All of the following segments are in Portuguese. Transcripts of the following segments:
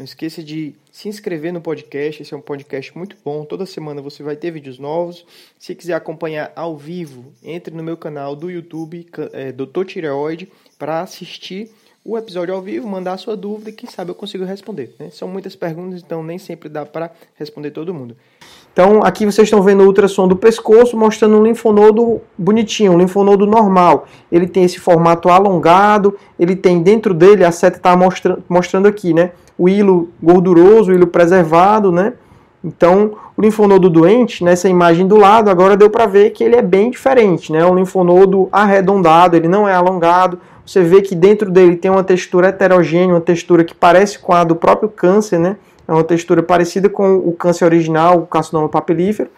Não esqueça de se inscrever no podcast, esse é um podcast muito bom. Toda semana você vai ter vídeos novos. Se quiser acompanhar ao vivo, entre no meu canal do YouTube, é, Dr. Tireoide, para assistir o episódio ao vivo, mandar a sua dúvida e quem sabe eu consigo responder. Né? São muitas perguntas, então nem sempre dá para responder todo mundo. Então, aqui vocês estão vendo o ultrassom do pescoço, mostrando um linfonodo bonitinho, um linfonodo normal. Ele tem esse formato alongado, ele tem dentro dele, a seta está mostrando, aqui, né? O hilo gorduroso, o hilo preservado, né? Então, o linfonodo doente, nessa imagem do lado, agora deu para ver que ele é bem diferente, né? Um linfonodo arredondado, ele não é alongado. Você vê que dentro dele tem uma textura heterogênea, uma textura que parece com a do próprio câncer, né? É uma textura parecida com o câncer original, o carcinoma papilífero.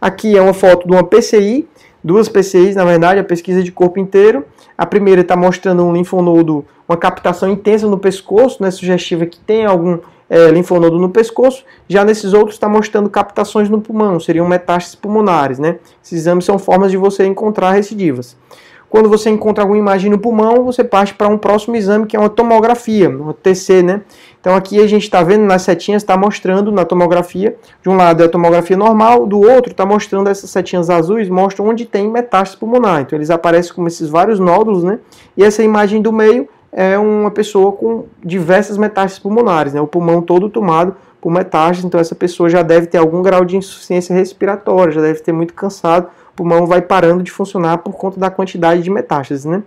Aqui é uma foto de uma PCI, duas PCIs, na verdade, a pesquisa de corpo inteiro. A primeira está mostrando um linfonodo, uma captação intensa no pescoço, né, sugestiva que tem algum é, linfonodo no pescoço. Já nesses outros está mostrando captações no pulmão, seriam metástases pulmonares. Né? Esses exames são formas de você encontrar recidivas. Quando você encontra alguma imagem no pulmão, você parte para um próximo exame, que é uma tomografia, uma TC, né? Então aqui a gente está vendo nas setinhas, está mostrando na tomografia, de um lado é a tomografia normal, do outro está mostrando essas setinhas azuis, mostram onde tem metástase pulmonar. Então eles aparecem como esses vários nódulos, né? E essa imagem do meio é uma pessoa com diversas metástases pulmonares, né? O pulmão todo tomado por metástases, então essa pessoa já deve ter algum grau de insuficiência respiratória, já deve ter muito cansado, o pulmão vai parando de funcionar por conta da quantidade de metástases, né?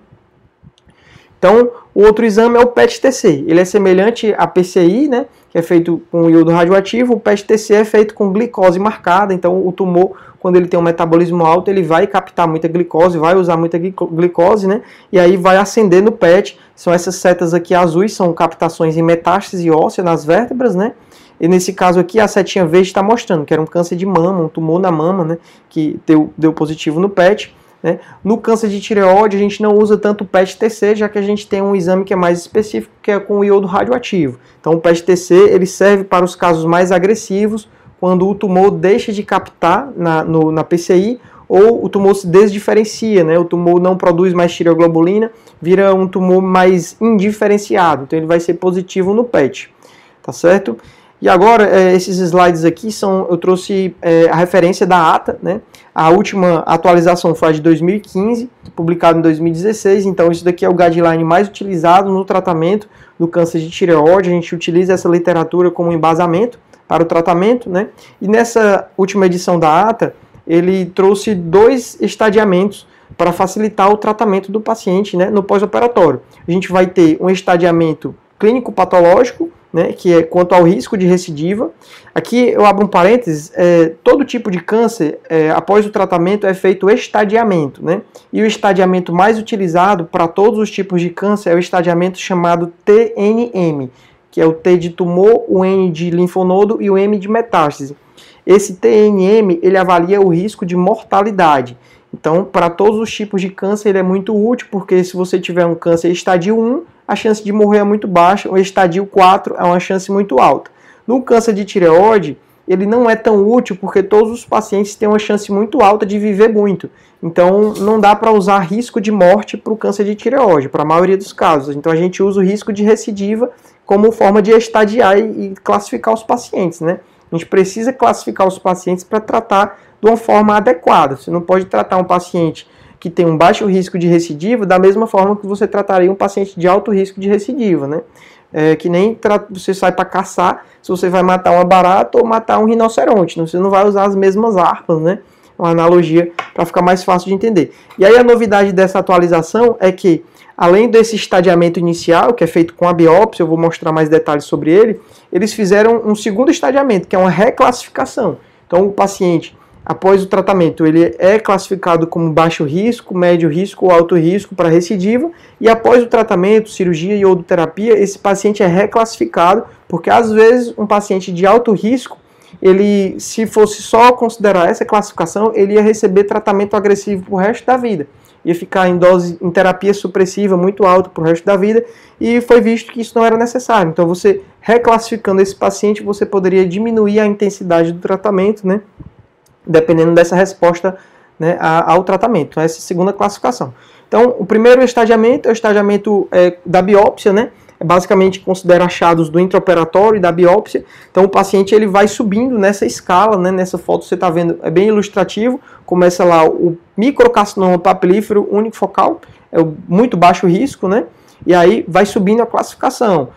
Então, o outro exame é o PET-TC. Ele é semelhante à PCI, né, que é feito com iodo radioativo. O PET-TC é feito com glicose marcada. Então, o tumor, quando ele tem um metabolismo alto, ele vai captar muita glicose, vai usar muita glicose, né, e aí vai acender no PET. São essas setas aqui azuis, são captações em metástase óssea nas vértebras, né, e nesse caso aqui, a setinha verde está mostrando que era um câncer de mama, um tumor na mama, né, que deu, deu positivo no PET. Né? No câncer de tireoide, a gente não usa tanto o PET-TC, já que a gente tem um exame que é mais específico, que é com o iodo radioativo. Então, o PET-TC ele serve para os casos mais agressivos, quando o tumor deixa de captar na, no, na PCI ou o tumor se desdiferencia, né? o tumor não produz mais tireoglobulina, vira um tumor mais indiferenciado, então ele vai ser positivo no PET, tá certo? E agora, é, esses slides aqui são, eu trouxe é, a referência da ATA, né? A última atualização foi a de 2015, publicado em 2016, então isso daqui é o guideline mais utilizado no tratamento do câncer de tireoide, a gente utiliza essa literatura como embasamento para o tratamento, né? E nessa última edição da ATA, ele trouxe dois estadiamentos para facilitar o tratamento do paciente né, no pós-operatório. A gente vai ter um estadiamento clínico patológico, né, que é quanto ao risco de recidiva. Aqui eu abro um parênteses: é, todo tipo de câncer, é, após o tratamento, é feito estadiamento. Né? E o estadiamento mais utilizado para todos os tipos de câncer é o estadiamento chamado TNM, que é o T de tumor, o N de linfonodo e o M de metástase. Esse TNM ele avalia o risco de mortalidade. Então, para todos os tipos de câncer, ele é muito útil, porque se você tiver um câncer estadio 1, a chance de morrer é muito baixa, o estadio 4 é uma chance muito alta. No câncer de tireoide, ele não é tão útil porque todos os pacientes têm uma chance muito alta de viver muito. Então, não dá para usar risco de morte para o câncer de tireoide, para a maioria dos casos. Então, a gente usa o risco de recidiva como forma de estadiar e classificar os pacientes, né? A gente precisa classificar os pacientes para tratar de uma forma adequada. Você não pode tratar um paciente que tem um baixo risco de recidiva da mesma forma que você trataria um paciente de alto risco de recidiva, né? É, que nem você sai para caçar se você vai matar uma barata ou matar um rinoceronte. Você não vai usar as mesmas armas, né? Uma analogia para ficar mais fácil de entender. E aí a novidade dessa atualização é que, além desse estadiamento inicial, que é feito com a biópsia, eu vou mostrar mais detalhes sobre ele, eles fizeram um segundo estadiamento, que é uma reclassificação. Então o paciente após o tratamento, ele é classificado como baixo risco, médio risco ou alto risco para recidiva, e após o tratamento, cirurgia e odoterapia, esse paciente é reclassificado, porque às vezes um paciente de alto risco, ele, se fosse só considerar essa classificação, ele ia receber tratamento agressivo pro resto da vida. Ia ficar em dose, em terapia supressiva muito alta pro resto da vida, e foi visto que isso não era necessário. Então, você reclassificando esse paciente, você poderia diminuir a intensidade do tratamento, né? Dependendo dessa resposta né, ao tratamento. Essa é segunda classificação. Então, o primeiro estadiamento é o estadiamento é, da biópsia, né? É basicamente considera achados do intraoperatório e da biópsia. Então, o paciente ele vai subindo nessa escala, né? Nessa foto você está vendo, é bem ilustrativo. Começa lá o microcarcinoma papilífero unifocal, é o muito baixo risco, né? E aí vai subindo a classificação.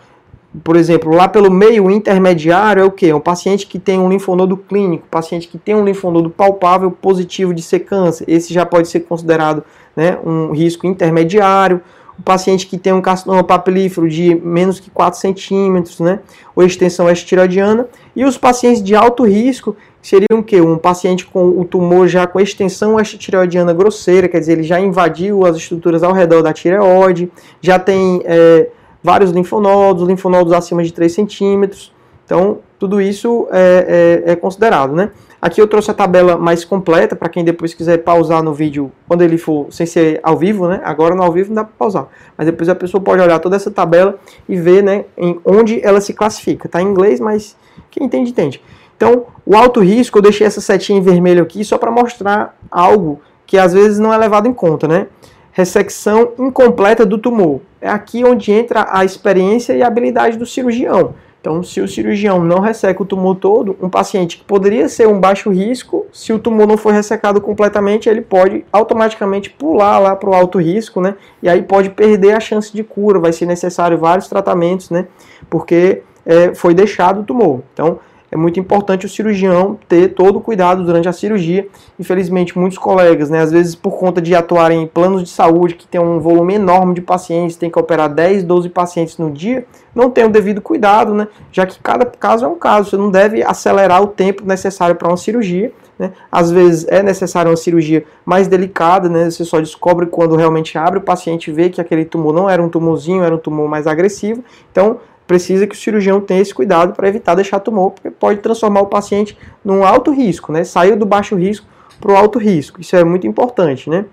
Por exemplo, lá pelo meio intermediário é o que? Um paciente que tem um linfonodo clínico, paciente que tem um linfonodo palpável positivo de ser câncer. Esse já pode ser considerado né, um risco intermediário. O paciente que tem um carcinoma papilífero de menos que 4 centímetros, né, ou extensão estiroidiana. E os pacientes de alto risco seriam o quê? Um paciente com o tumor já com extensão estiroidiana grosseira, quer dizer, ele já invadiu as estruturas ao redor da tireoide, já tem é, vários linfonodos, linfonodos acima de 3 centímetros. Então, tudo isso é, é, é considerado, né? Aqui eu trouxe a tabela mais completa para quem depois quiser pausar no vídeo quando ele for sem ser ao vivo, né? Agora no ao vivo não dá para pausar, mas depois a pessoa pode olhar toda essa tabela e ver, né, em onde ela se classifica. Tá em inglês, mas quem entende entende. Então, o alto risco, eu deixei essa setinha em vermelho aqui só para mostrar algo que às vezes não é levado em conta, né? Ressecção incompleta do tumor. É aqui onde entra a experiência e a habilidade do cirurgião. Então, se o cirurgião não resseca o tumor todo, um paciente que poderia ser um baixo risco, se o tumor não for ressecado completamente, ele pode automaticamente pular lá para o alto risco, né? E aí pode perder a chance de cura, vai ser necessário vários tratamentos, né? Porque é, foi deixado o tumor. Então, é muito importante o cirurgião ter todo o cuidado durante a cirurgia. Infelizmente, muitos colegas, né, às vezes por conta de atuarem em planos de saúde que tem um volume enorme de pacientes, tem que operar 10, 12 pacientes no dia, não tem o devido cuidado, né, já que cada caso é um caso. Você não deve acelerar o tempo necessário para uma cirurgia. Né? Às vezes é necessária uma cirurgia mais delicada, né? você só descobre quando realmente abre, o paciente vê que aquele tumor não era um tumorzinho, era um tumor mais agressivo. Então, precisa que o cirurgião tenha esse cuidado para evitar deixar tumor, porque pode transformar o paciente num alto risco, né? Saiu do baixo risco para o alto risco. Isso é muito importante, né?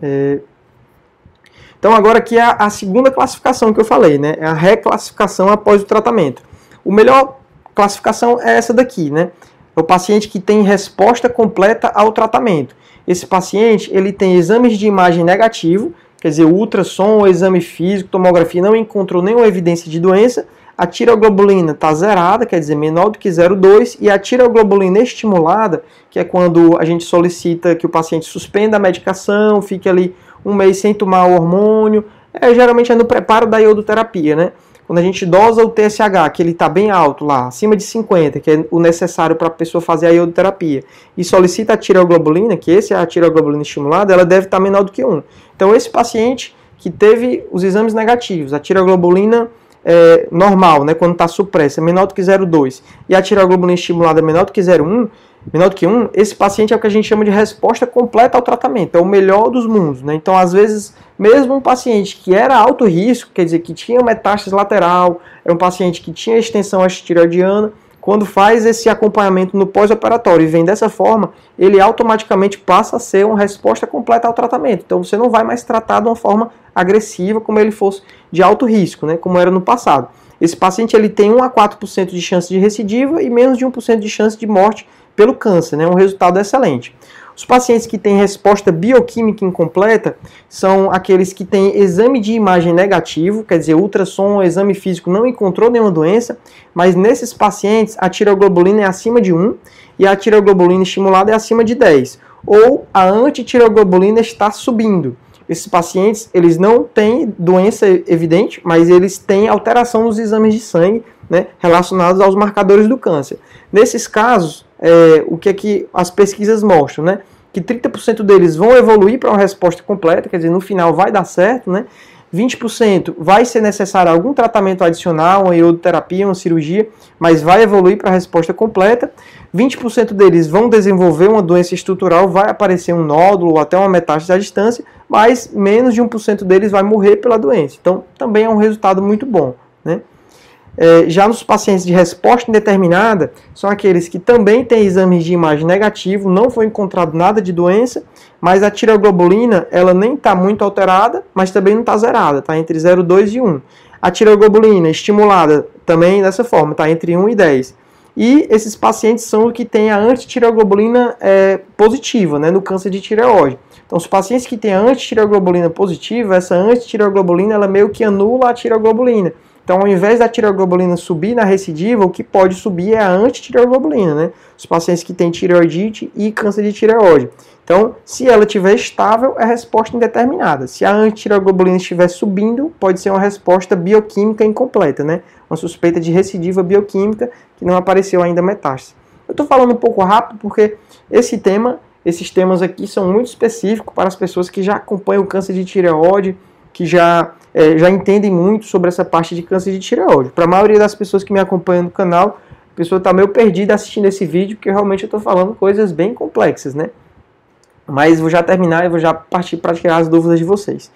É... Então agora aqui é a, segunda classificação que eu falei, né? É a reclassificação após o tratamento. O melhor classificação é essa daqui, né? É o paciente que tem resposta completa ao tratamento. Esse paciente ele tem exames de imagem negativo, quer dizer, ultrassom, exame físico, tomografia não encontrou nenhuma evidência de doença, a tiroglobulina está zerada, quer dizer, menor do que 0,2, e a tiroglobulina estimulada, que é quando a gente solicita que o paciente suspenda a medicação, fique ali um mês sem tomar o hormônio, é, geralmente é no preparo da iodoterapia, né? Quando a gente dosa o TSH, que ele está bem alto lá, acima de 50, que é o necessário para a pessoa fazer a iodoterapia, e solicita a tireoglobulina, que esse é a tireoglobulina estimulada, ela deve estar tá menor do que 1. Então, esse paciente que teve os exames negativos, a tireoglobulina é, normal, né, quando está supressa, é menor do que 0,2, e a tireoglobulina estimulada é menor do que 0,1, menor do que 1, esse paciente é o que a gente chama de resposta completa ao tratamento, é o melhor dos mundos. Né? Então, às vezes, mesmo um paciente que era alto risco, quer dizer, que tinha metástase lateral, é um paciente que tinha extensão tireoidiana, quando faz esse acompanhamento no pós-operatório e vem dessa forma, ele automaticamente passa a ser uma resposta completa ao tratamento. Então você não vai mais tratar de uma forma agressiva como ele fosse de alto risco, né, como era no passado. Esse paciente ele tem 1 a 4% de chance de recidiva e menos de 1% de chance de morte pelo câncer, né? um resultado excelente. Os pacientes que têm resposta bioquímica incompleta são aqueles que têm exame de imagem negativo, quer dizer, ultrassom, exame físico não encontrou nenhuma doença, mas nesses pacientes a tiroglobulina é acima de 1 e a tiroglobulina estimulada é acima de 10, ou a antitiroglobulina está subindo. Esses pacientes, eles não têm doença evidente, mas eles têm alteração nos exames de sangue né, relacionados aos marcadores do câncer. Nesses casos, é, o que é que as pesquisas mostram, né? Que 30% deles vão evoluir para uma resposta completa, quer dizer, no final vai dar certo, né? 20% vai ser necessário algum tratamento adicional, uma iodoterapia, uma cirurgia, mas vai evoluir para a resposta completa. 20% deles vão desenvolver uma doença estrutural, vai aparecer um nódulo ou até uma metástase à distância, mas menos de 1% deles vai morrer pela doença. Então, também é um resultado muito bom. É, já nos pacientes de resposta indeterminada, são aqueles que também têm exames de imagem negativo, não foi encontrado nada de doença, mas a tireoglobulina ela nem está muito alterada, mas também não está zerada, está entre 0,2 e 1. A tireoglobulina estimulada também dessa forma, está entre 1 e 10. E esses pacientes são os que têm a antitireoglobulina é, positiva, né, no câncer de tireoide. Então, os pacientes que têm a antitireoglobulina positiva, essa antitireoglobulina ela meio que anula a tireoglobulina. Então, ao invés da tireoglobulina subir na recidiva, o que pode subir é a antitireoglobulina, né? Os pacientes que têm tireoidite e câncer de tireoide. Então, se ela estiver estável, é resposta indeterminada. Se a antitireoglobulina estiver subindo, pode ser uma resposta bioquímica incompleta, né? Uma suspeita de recidiva bioquímica que não apareceu ainda metástase. Eu estou falando um pouco rápido porque esse tema, esses temas aqui são muito específicos para as pessoas que já acompanham o câncer de tireoide, que já, é, já entendem muito sobre essa parte de câncer de tireoide. Para a maioria das pessoas que me acompanham no canal, a pessoa está meio perdida assistindo esse vídeo, porque realmente eu estou falando coisas bem complexas, né? Mas vou já terminar e vou já partir para tirar as dúvidas de vocês.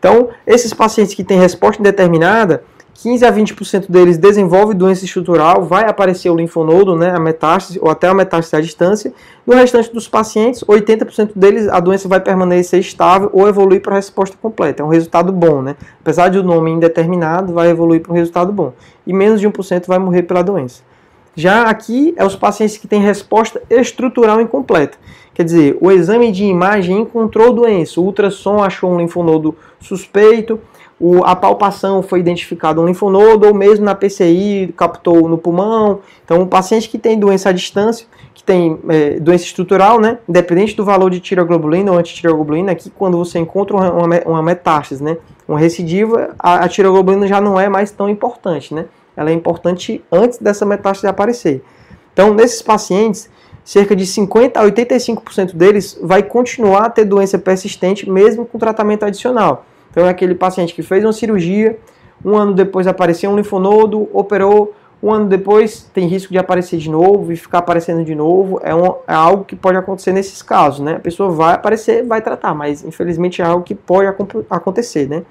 Então, esses pacientes que têm resposta indeterminada, 15 a 20% deles desenvolve doença estrutural, vai aparecer o linfonodo, né, a metástase ou até a metástase à distância. No restante dos pacientes, 80% deles a doença vai permanecer estável ou evoluir para a resposta completa. É um resultado bom, né? Apesar de o nome indeterminado, vai evoluir para um resultado bom. E menos de 1% vai morrer pela doença. Já aqui é os pacientes que têm resposta estrutural incompleta. Quer dizer, o exame de imagem encontrou doença, o ultrassom achou um linfonodo suspeito, o, a palpação foi identificado um linfonodo, ou mesmo na PCI captou no pulmão. Então, o paciente que tem doença à distância, que tem é, doença estrutural, né, independente do valor de tiroglobulina ou antitiroglobulina, aqui quando você encontra uma, uma, metástase, né, uma recidiva, a, a tiroglobulina já não é mais tão importante, né? Ela é importante antes dessa metástase aparecer. Então, nesses pacientes, cerca de 50 a 85% deles vai continuar a ter doença persistente mesmo com tratamento adicional. Então é aquele paciente que fez uma cirurgia, um ano depois apareceu um linfonodo, operou, um ano depois tem risco de aparecer de novo e ficar aparecendo de novo. É, um, é algo que pode acontecer nesses casos, né? A pessoa vai aparecer, vai tratar, mas infelizmente é algo que pode acontecer, né?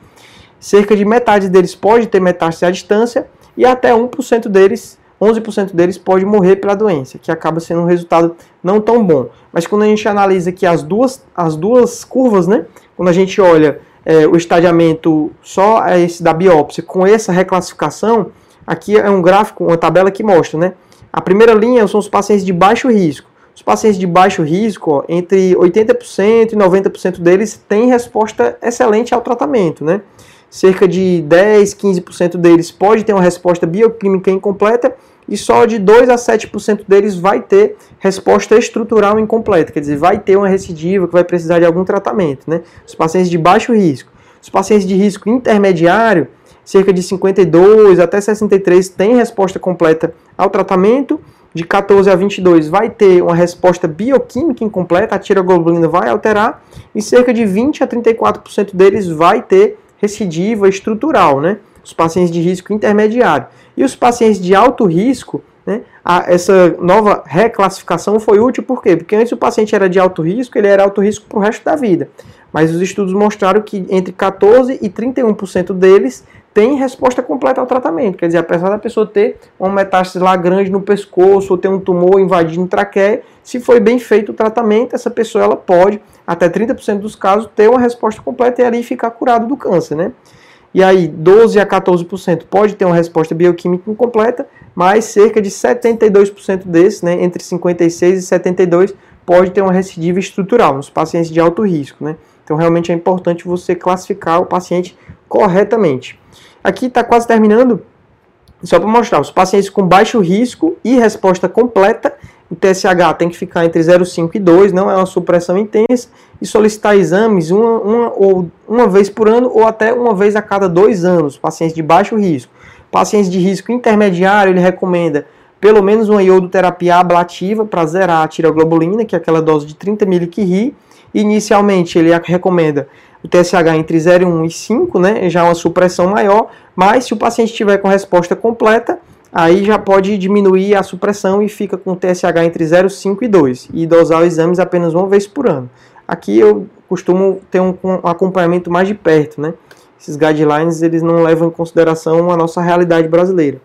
Cerca de metade deles pode ter metástase à distância e até 1% deles 11% deles pode morrer pela doença, que acaba sendo um resultado não tão bom. Mas quando a gente analisa aqui as duas, as duas curvas, né? Quando a gente olha é, o estadiamento só esse da biópsia com essa reclassificação, aqui é um gráfico, uma tabela que mostra, né? A primeira linha são os pacientes de baixo risco. Os pacientes de baixo risco, ó, entre 80% e 90% deles têm resposta excelente ao tratamento, né? Cerca de 10, 15% deles pode ter uma resposta bioquímica incompleta e só de 2 a 7% deles vai ter resposta estrutural incompleta, quer dizer, vai ter uma recidiva que vai precisar de algum tratamento, né? Os pacientes de baixo risco. Os pacientes de risco intermediário, cerca de 52 até 63 têm resposta completa ao tratamento. De 14 a 22 vai ter uma resposta bioquímica incompleta, a tiroglobulina vai alterar, e cerca de 20 a 34% deles vai ter recidiva estrutural, né? Os pacientes de risco intermediário. E os pacientes de alto risco, né, a, essa nova reclassificação foi útil por quê? Porque antes o paciente era de alto risco, ele era alto risco para o resto da vida. Mas os estudos mostraram que entre 14% e 31% deles têm resposta completa ao tratamento. Quer dizer, apesar da pessoa ter uma metástase lá grande no pescoço ou ter um tumor invadindo traqueia, se foi bem feito o tratamento, essa pessoa ela pode, até 30% dos casos, ter uma resposta completa e ali ficar curado do câncer, né? E aí, 12 a 14% pode ter uma resposta bioquímica incompleta, mas cerca de 72% desses, né, entre 56 e 72, pode ter uma recidiva estrutural nos pacientes de alto risco. Né? Então, realmente é importante você classificar o paciente corretamente. Aqui está quase terminando, só para mostrar, os pacientes com baixo risco e resposta completa, o TSH tem que ficar entre 0,5 e 2, não é uma supressão intensa, e solicitar exames uma, uma, ou uma vez por ano ou até uma vez a cada dois anos, pacientes de baixo risco. Pacientes de risco intermediário, ele recomenda pelo menos uma iodoterapia ablativa para zerar a tiroglobulina, que é aquela dose de 30 mg Inicialmente, ele recomenda o TSH entre 0,1 e 5, né, já uma supressão maior, mas se o paciente estiver com resposta completa, aí já pode diminuir a supressão e fica com TSH entre 0,5 e 2 e dosar os exames apenas uma vez por ano. Aqui eu costumo ter um, acompanhamento mais de perto, né? Esses guidelines eles não levam em consideração a nossa realidade brasileira.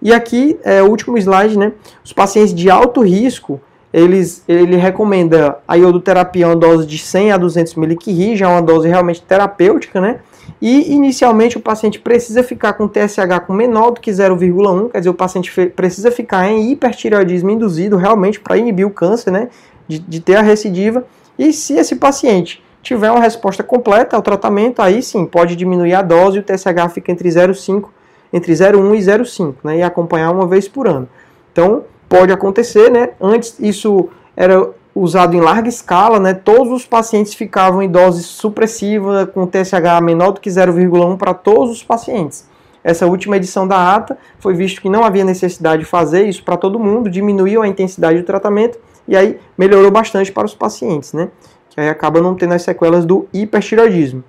E aqui, é, o último slide, né? Os pacientes de alto risco, eles, ele recomenda a iodoterapia uma dose de 100 a 200 mg, já é uma dose realmente terapêutica, né? E inicialmente o paciente precisa ficar com TSH com menor do que 0,1, quer dizer, o paciente precisa ficar em hipertireoidismo induzido realmente para inibir o câncer, né? De, de ter a recidiva. E se esse paciente tiver uma resposta completa ao tratamento, aí sim pode diminuir a dose e o TSH fica entre 0,5, entre 0,1 e 0,5, né? E acompanhar uma vez por ano. Então, pode acontecer, né? Antes isso era usado em larga escala, né? Todos os pacientes ficavam em dose supressiva com TSH menor do que 0,1 para todos os pacientes. Essa última edição da ata foi visto que não havia necessidade de fazer isso para todo mundo, diminuiu a intensidade do tratamento e aí melhorou bastante para os pacientes, né? Que aí acaba não tendo as sequelas do hipertiroidismo.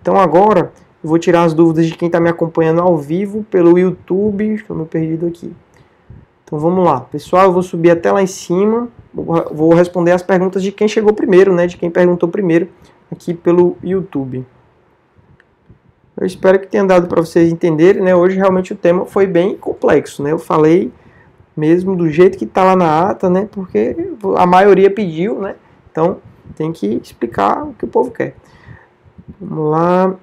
Então agora eu vou tirar as dúvidas de quem está me acompanhando ao vivo pelo YouTube. Estou me perdido aqui. Então vamos lá. Pessoal, eu vou subir até lá em cima. Vou responder as perguntas de quem chegou primeiro, né? De quem perguntou primeiro aqui pelo YouTube. Eu espero que tenha dado para vocês entenderem, né? Hoje realmente o tema foi bem complexo, né? Eu falei mesmo do jeito que está lá na ata, né? Porque a maioria pediu, né? Então tem que explicar o que o povo quer. Vamos lá.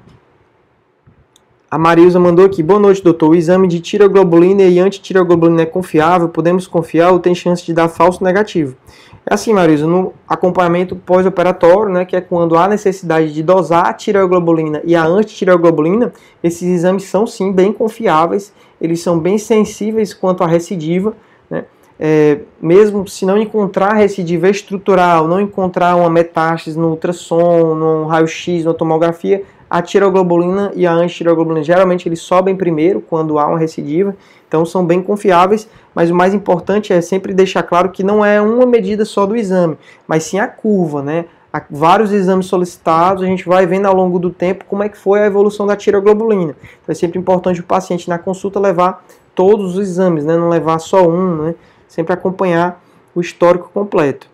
A Marilza mandou aqui. Boa noite, doutor. O exame de tiroglobulina e antitiroglobulina é confiável? Podemos confiar ou tem chance de dar falso negativo? É assim, Marilza, no acompanhamento pós-operatório, né, que é quando há necessidade de dosar a tireoglobulina e a antitireoglobulina, esses exames são sim bem confiáveis, eles são bem sensíveis quanto à recidiva, né, é, mesmo se não encontrar recidiva estrutural, não encontrar uma metástase no ultrassom, no raio-x, na tomografia, a tiroglobulina e a antitiroglobulina geralmente eles sobem primeiro quando há uma recidiva, então são bem confiáveis, mas o mais importante é sempre deixar claro que não é uma medida só do exame, mas sim a curva, né? Há vários exames solicitados, a gente vai vendo ao longo do tempo como é que foi a evolução da tiroglobulina. Então é sempre importante o paciente na consulta levar todos os exames, né? não levar só um, né? sempre acompanhar o histórico completo.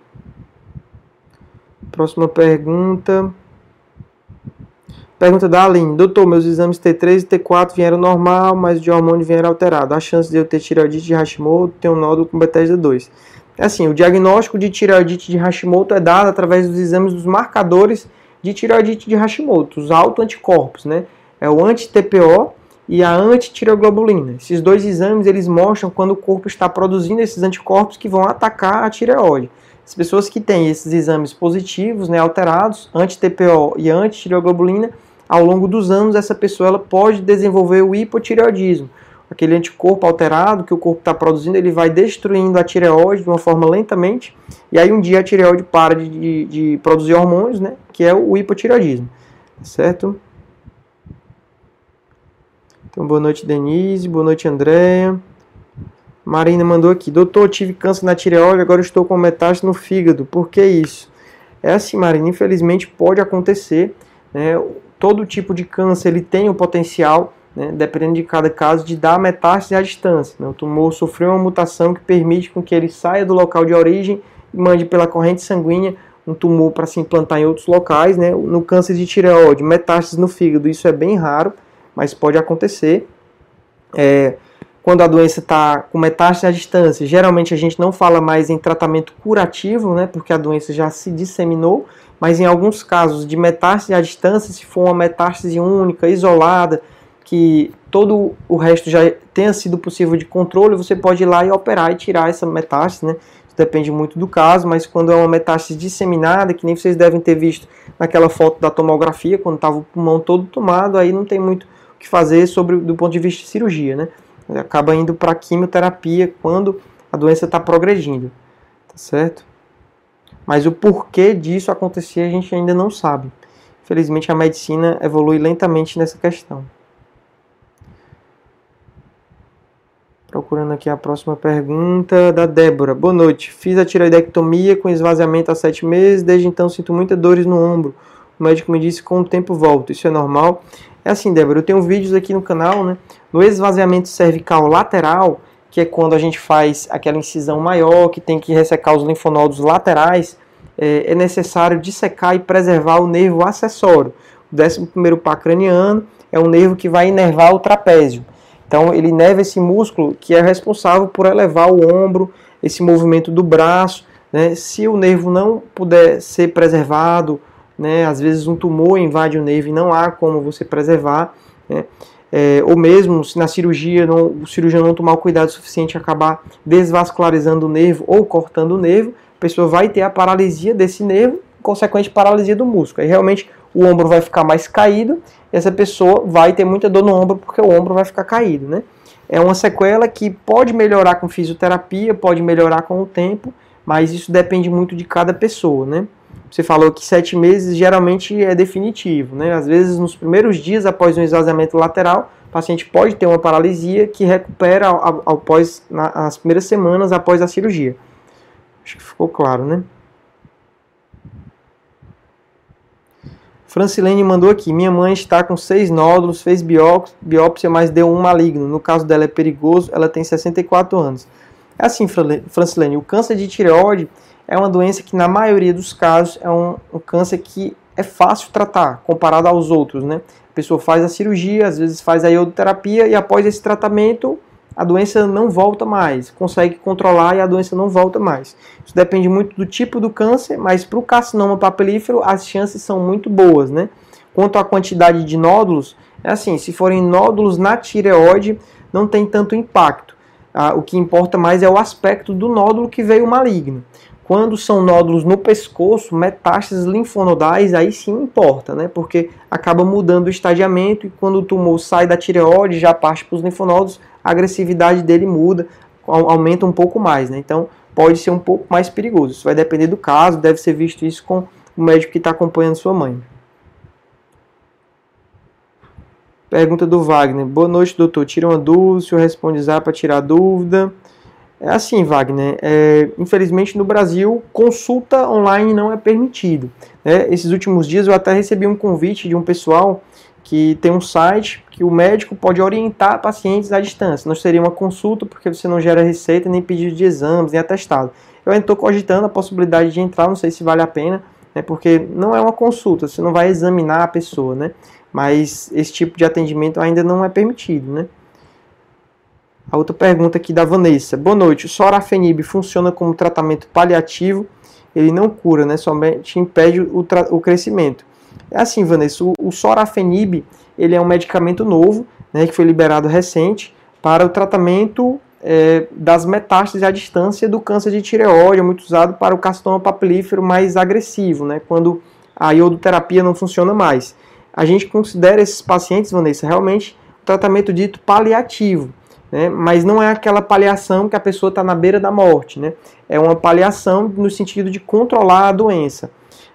Próxima pergunta. Pergunta da Aline. Doutor, meus exames T3 e T4 vieram normal, mas de hormônio vieram alterado. A chance de eu ter tireoidite de Hashimoto ter um nódulo com Bethesda 2. É assim, o diagnóstico de tireoidite de Hashimoto é dado através dos exames dos marcadores de tireoidite de Hashimoto, os autoanticorpos, né? É o anti-TPO e a antitireoglobulina. Esses dois exames, eles mostram quando o corpo está produzindo esses anticorpos que vão atacar a tireoide. As pessoas que têm esses exames positivos, né, alterados, anti-TPO e anti-tireoglobulina, ao longo dos anos essa pessoa ela pode desenvolver o hipotireoidismo, aquele anticorpo alterado que o corpo está produzindo, ele vai destruindo a tireoide de uma forma lentamente, e aí um dia a tireoide para de, de, de produzir hormônios, né, que é o hipotireoidismo, certo? Então, boa noite, Denise, boa noite, Andréia. Marina mandou aqui, doutor, tive câncer na tireoide, agora estou com metástase no fígado, por que isso? É assim, Marina, infelizmente pode acontecer, né, todo tipo de câncer ele tem o potencial, né, dependendo de cada caso, de dar metástase à distância. Né? O tumor sofreu uma mutação que permite com que ele saia do local de origem e mande pela corrente sanguínea um tumor para se implantar em outros locais. Né? No câncer de tireoide, metástase no fígado, isso é bem raro, mas pode acontecer. É, quando a doença está com metástase à distância, geralmente a gente não fala mais em tratamento curativo, né, porque a doença já se disseminou, mas em alguns casos de metástase à distância, se for uma metástase única, isolada, que todo o resto já tenha sido possível de controle, você pode ir lá e operar e tirar essa metástase, né? Isso depende muito do caso, mas quando é uma metástase disseminada, que nem vocês devem ter visto naquela foto da tomografia, quando estava o pulmão todo tomado, aí não tem muito o que fazer sobre do ponto de vista de cirurgia, né? Acaba indo para quimioterapia quando a doença está progredindo, tá certo? Mas o porquê disso acontecer a gente ainda não sabe. Infelizmente a medicina evolui lentamente nessa questão. Procurando aqui a próxima pergunta da Débora. Boa noite. Fiz a tiroidectomia com esvaziamento há sete meses. Desde então sinto muitas dores no ombro. O médico me disse que com o tempo volto. Isso é normal? É assim, Débora. Eu tenho vídeos aqui no canal, né? No esvaziamento cervical lateral, que é quando a gente faz aquela incisão maior, que tem que ressecar os linfonodos laterais, é, é necessário dissecar e preservar o nervo acessório. O 11 pá craniano é um nervo que vai inervar o trapézio. Então ele neva esse músculo que é responsável por elevar o ombro, esse movimento do braço. Né? Se o nervo não puder ser preservado, né? às vezes um tumor invade o nervo e não há como você preservar. Né? É, ou mesmo se na cirurgia não, o cirurgião não tomar o cuidado suficiente acabar desvascularizando o nervo ou cortando o nervo, a pessoa vai ter a paralisia desse nervo, consequente paralisia do músculo. Aí realmente o ombro vai ficar mais caído e essa pessoa vai ter muita dor no ombro porque o ombro vai ficar caído, né? É uma sequela que pode melhorar com fisioterapia, pode melhorar com o tempo, mas isso depende muito de cada pessoa, né? Você falou que sete meses geralmente é definitivo, né? Às vezes nos primeiros dias após um esvaziamento lateral, o paciente pode ter uma paralisia que recupera após nas primeiras semanas após a cirurgia. Acho que ficou claro, né? Francilene mandou aqui: Minha mãe está com seis nódulos, fez biópsia, mas deu um maligno. No caso dela é perigoso, ela tem 64 anos. É assim, Francilene: o câncer de tireoide é uma doença que, na maioria dos casos, é um, um câncer que é fácil tratar comparado aos outros, né? A pessoa faz a cirurgia, às vezes faz a iodoterapia e após esse tratamento a doença não volta mais, consegue controlar e a doença não volta mais. Isso depende muito do tipo do câncer, mas para o carcinoma papilífero as chances são muito boas, né? Quanto à quantidade de nódulos, é assim, se forem nódulos na tireoide, não tem tanto impacto. Ah, o que importa mais é o aspecto do nódulo que veio maligno. Quando são nódulos no pescoço, metástases linfonodais, aí sim importa, né? Porque acaba mudando o estadiamento e quando o tumor sai da tireoide, já parte para os linfonodos, a agressividade dele muda, aumenta um pouco mais, né? Então pode ser um pouco mais perigoso. Isso vai depender do caso, deve ser visto isso com o médico que está acompanhando sua mãe. Pergunta do Wagner. Boa noite, doutor. Tira uma dúvida, o senhor responde para tirar dúvida. É assim, Wagner. É, infelizmente, no Brasil, consulta online não é permitido. Né? Esses últimos dias eu até recebi um convite de um pessoal que tem um site que o médico pode orientar pacientes à distância. Não seria uma consulta porque você não gera receita, nem pedido de exames, nem atestado. Eu ainda estou cogitando a possibilidade de entrar, não sei se vale a pena, né, porque não é uma consulta, você não vai examinar a pessoa, né? Mas esse tipo de atendimento ainda não é permitido, né? A outra pergunta aqui da Vanessa. Boa noite. O sorafenib funciona como tratamento paliativo? Ele não cura, né? Somente impede o, o crescimento. É assim, Vanessa. O, o sorafenib ele é um medicamento novo, né, que foi liberado recente para o tratamento é, das metástases à distância do câncer de tireoide, é muito usado para o carcinoma papilífero mais agressivo, né, quando a iodoterapia não funciona mais. A gente considera esses pacientes, Vanessa, realmente um tratamento dito paliativo né? mas não é aquela paliação que a pessoa está na beira da morte, né? é uma paliação no sentido de controlar a doença.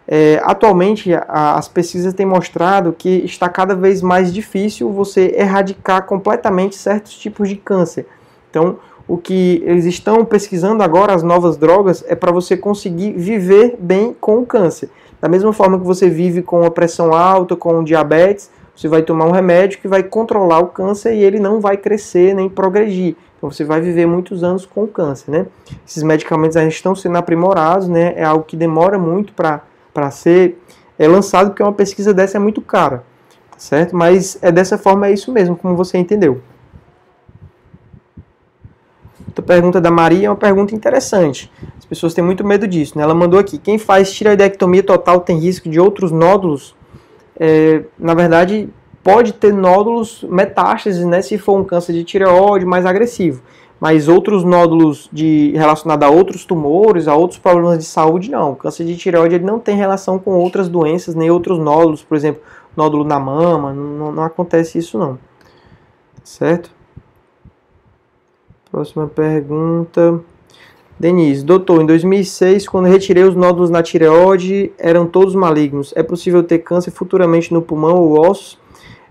É, atualmente, a, as pesquisas têm mostrado que está cada vez mais difícil você erradicar completamente certos tipos de câncer. Então, o que eles estão pesquisando agora, as novas drogas, é para você conseguir viver bem com o câncer. Da mesma forma que você vive com a pressão alta, com diabetes, você vai tomar um remédio que vai controlar o câncer e ele não vai crescer nem progredir. Então você vai viver muitos anos com o câncer, né? Esses medicamentos ainda estão sendo aprimorados, né? É algo que demora muito para ser é, lançado, porque uma pesquisa dessa é muito cara, tá certo? Mas é dessa forma, é isso mesmo, como você entendeu. Outra pergunta da Maria é uma pergunta interessante. As pessoas têm muito medo disso, né? Ela mandou aqui: quem faz tireoidectomia total tem risco de outros nódulos é, na verdade, pode ter nódulos metástases, né, se for um câncer de tireoide mais agressivo. Mas outros nódulos de, relacionados a outros tumores, a outros problemas de saúde, não. O câncer de tireoide ele não tem relação com outras doenças, nem outros nódulos, por exemplo, nódulo na mama, não, não acontece isso não. Certo? Próxima pergunta. Denise, doutor, em 2006, quando retirei os nódulos na tireoide, eram todos malignos. É possível ter câncer futuramente no pulmão ou ossos?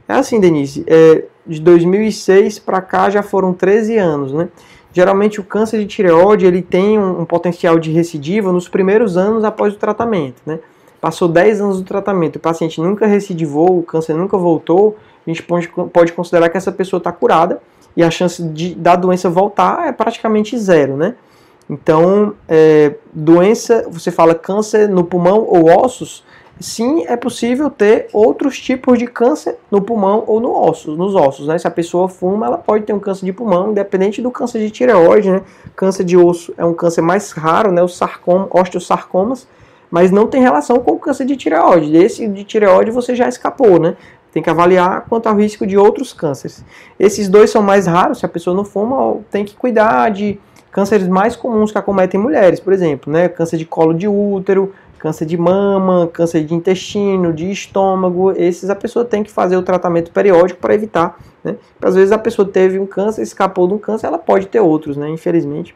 É assim, Denise, é, de 2006 para cá já foram 13 anos, né? Geralmente o câncer de tireoide ele tem um, um, potencial de recidiva nos primeiros anos após o tratamento, né? Passou 10 anos do tratamento, o paciente nunca recidivou, o câncer nunca voltou, a gente pode, pode considerar que essa pessoa está curada e a chance de, da doença voltar é praticamente zero, né? Então, é, doença, você fala câncer no pulmão ou ossos, sim, é possível ter outros tipos de câncer no pulmão ou no osso, nos ossos. Né? Se a pessoa fuma, ela pode ter um câncer de pulmão, independente do câncer de tireoide. Né? Câncer de osso é um câncer mais raro, né? os sarcoma, osteosarcomas, mas não tem relação com o câncer de tireoide. Esse de tireoide você já escapou, né? Tem que avaliar quanto ao risco de outros cânceres. Esses dois são mais raros, se a pessoa não fuma, tem que cuidar de cânceres mais comuns que acometem mulheres, por exemplo, né? Câncer de colo de útero, câncer de mama, câncer de intestino, de estômago, esses a pessoa tem que fazer o tratamento periódico para evitar, né? Às vezes a pessoa teve um câncer, escapou de um câncer, ela pode ter outros, né? Infelizmente,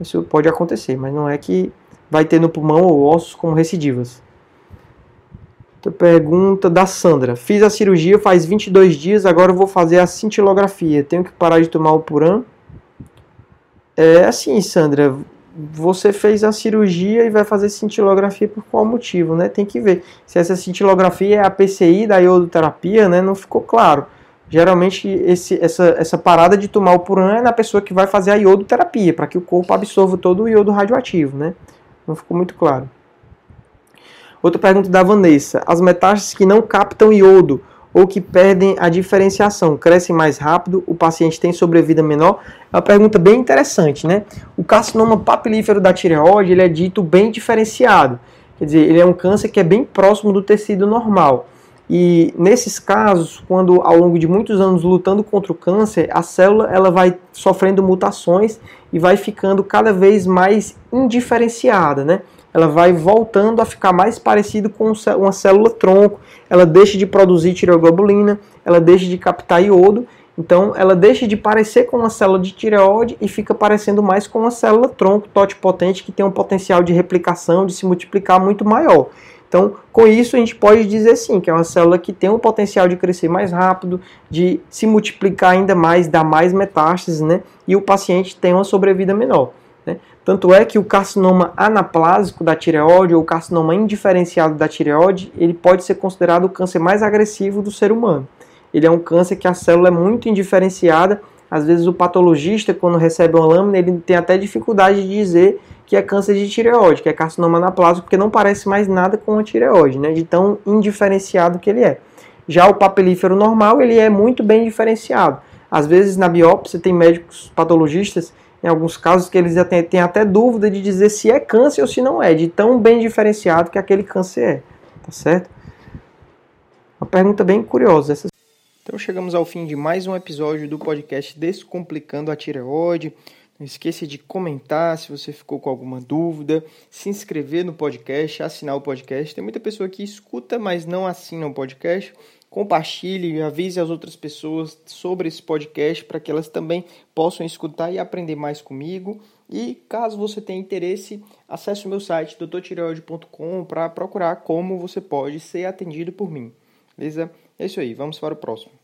isso pode acontecer, mas não é que vai ter no pulmão ou ossos como recidivas. Outra pergunta da Sandra. Fiz a cirurgia faz 22 dias, agora vou fazer a cintilografia. Tenho que parar de tomar o Puran? É assim, Sandra. Você fez a cirurgia e vai fazer cintilografia por qual motivo, né? Tem que ver. Se essa cintilografia é a PCI da iodoterapia, né? Não ficou claro. Geralmente, esse, essa, essa parada de tomar o Puran é na pessoa que vai fazer a iodoterapia, para que o corpo absorva todo o iodo radioativo, né? Não ficou muito claro. Outra pergunta da Vanessa. As metástases que não captam iodo ou que perdem a diferenciação crescem mais rápido, o paciente tem sobrevida menor? É uma pergunta bem interessante, né? O carcinoma papilífero da tireoide ele é dito bem diferenciado. Quer dizer, ele é um câncer que é bem próximo do tecido normal. E nesses casos, quando ao longo de muitos anos lutando contra o câncer, a célula ela vai sofrendo mutações e vai ficando cada vez mais indiferenciada, né? Ela vai voltando a ficar mais parecido com uma célula tronco, ela deixa de produzir tireoglobulina, ela deixa de captar iodo, então ela deixa de parecer com uma célula de tireoide e fica parecendo mais com uma célula tronco totipotente que tem um potencial de replicação, de se multiplicar muito maior. Então, com isso, a gente pode dizer sim que é uma célula que tem um potencial de crescer mais rápido, de se multiplicar ainda mais, dar mais metástases, né? E o paciente tem uma sobrevida menor. Tanto é que o carcinoma anaplásico da tireoide ou o carcinoma indiferenciado da tireoide, ele pode ser considerado o câncer mais agressivo do ser humano. Ele é um câncer que a célula é muito indiferenciada. Às vezes o patologista, quando recebe uma lâmina, ele tem até dificuldade de dizer que é câncer de tireoide, que é carcinoma anaplásico, porque não parece mais nada com a tireoide, né, de tão indiferenciado que ele é. Já o papilífero normal, ele é muito bem diferenciado. Às vezes na biópsia tem médicos patologistas, em alguns casos, que eles têm, têm até dúvida de dizer se é câncer ou se não é, de tão bem diferenciado que aquele câncer é. Tá certo? Uma pergunta bem curiosa. Essa... Então chegamos ao fim de mais um episódio do podcast Descomplicando a Tireoide. Não esqueça de comentar se você ficou com alguma dúvida, se inscrever no podcast, assinar o podcast. Tem muita pessoa que escuta, mas não assina o podcast. Compartilhe, avise as outras pessoas sobre esse podcast para que elas também possam escutar e aprender mais comigo. E caso você tenha interesse, acesse o meu site doutortireoide.com para procurar como você pode ser atendido por mim. Beleza? É isso aí, vamos para o próximo.